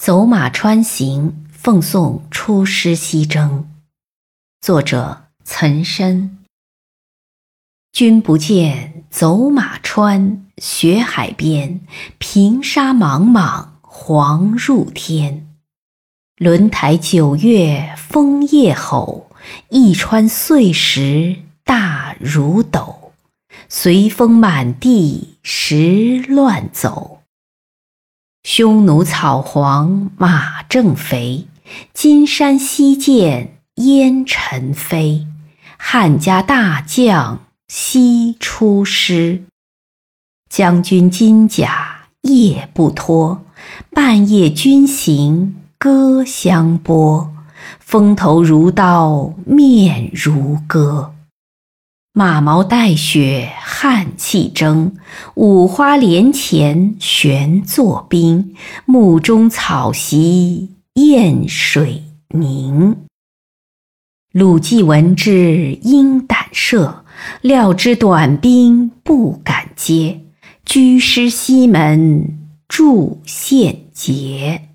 走马川行，奉送出师西征。作者：岑参。君不见，走马川，雪海边，平沙莽莽，黄入天。轮台九月风夜吼，一川碎石大如斗，随风满地石乱走。匈奴草黄马正肥，金山西见烟尘飞。汉家大将西出师，将军金甲夜不脱，半夜军行歌相拨。风头如刀，面如割。马毛带雪汗气蒸，五花连前悬作冰。幕中草席砚水凝。鲁季闻之应胆慑，料知短兵不敢接，居师西门筑献捷。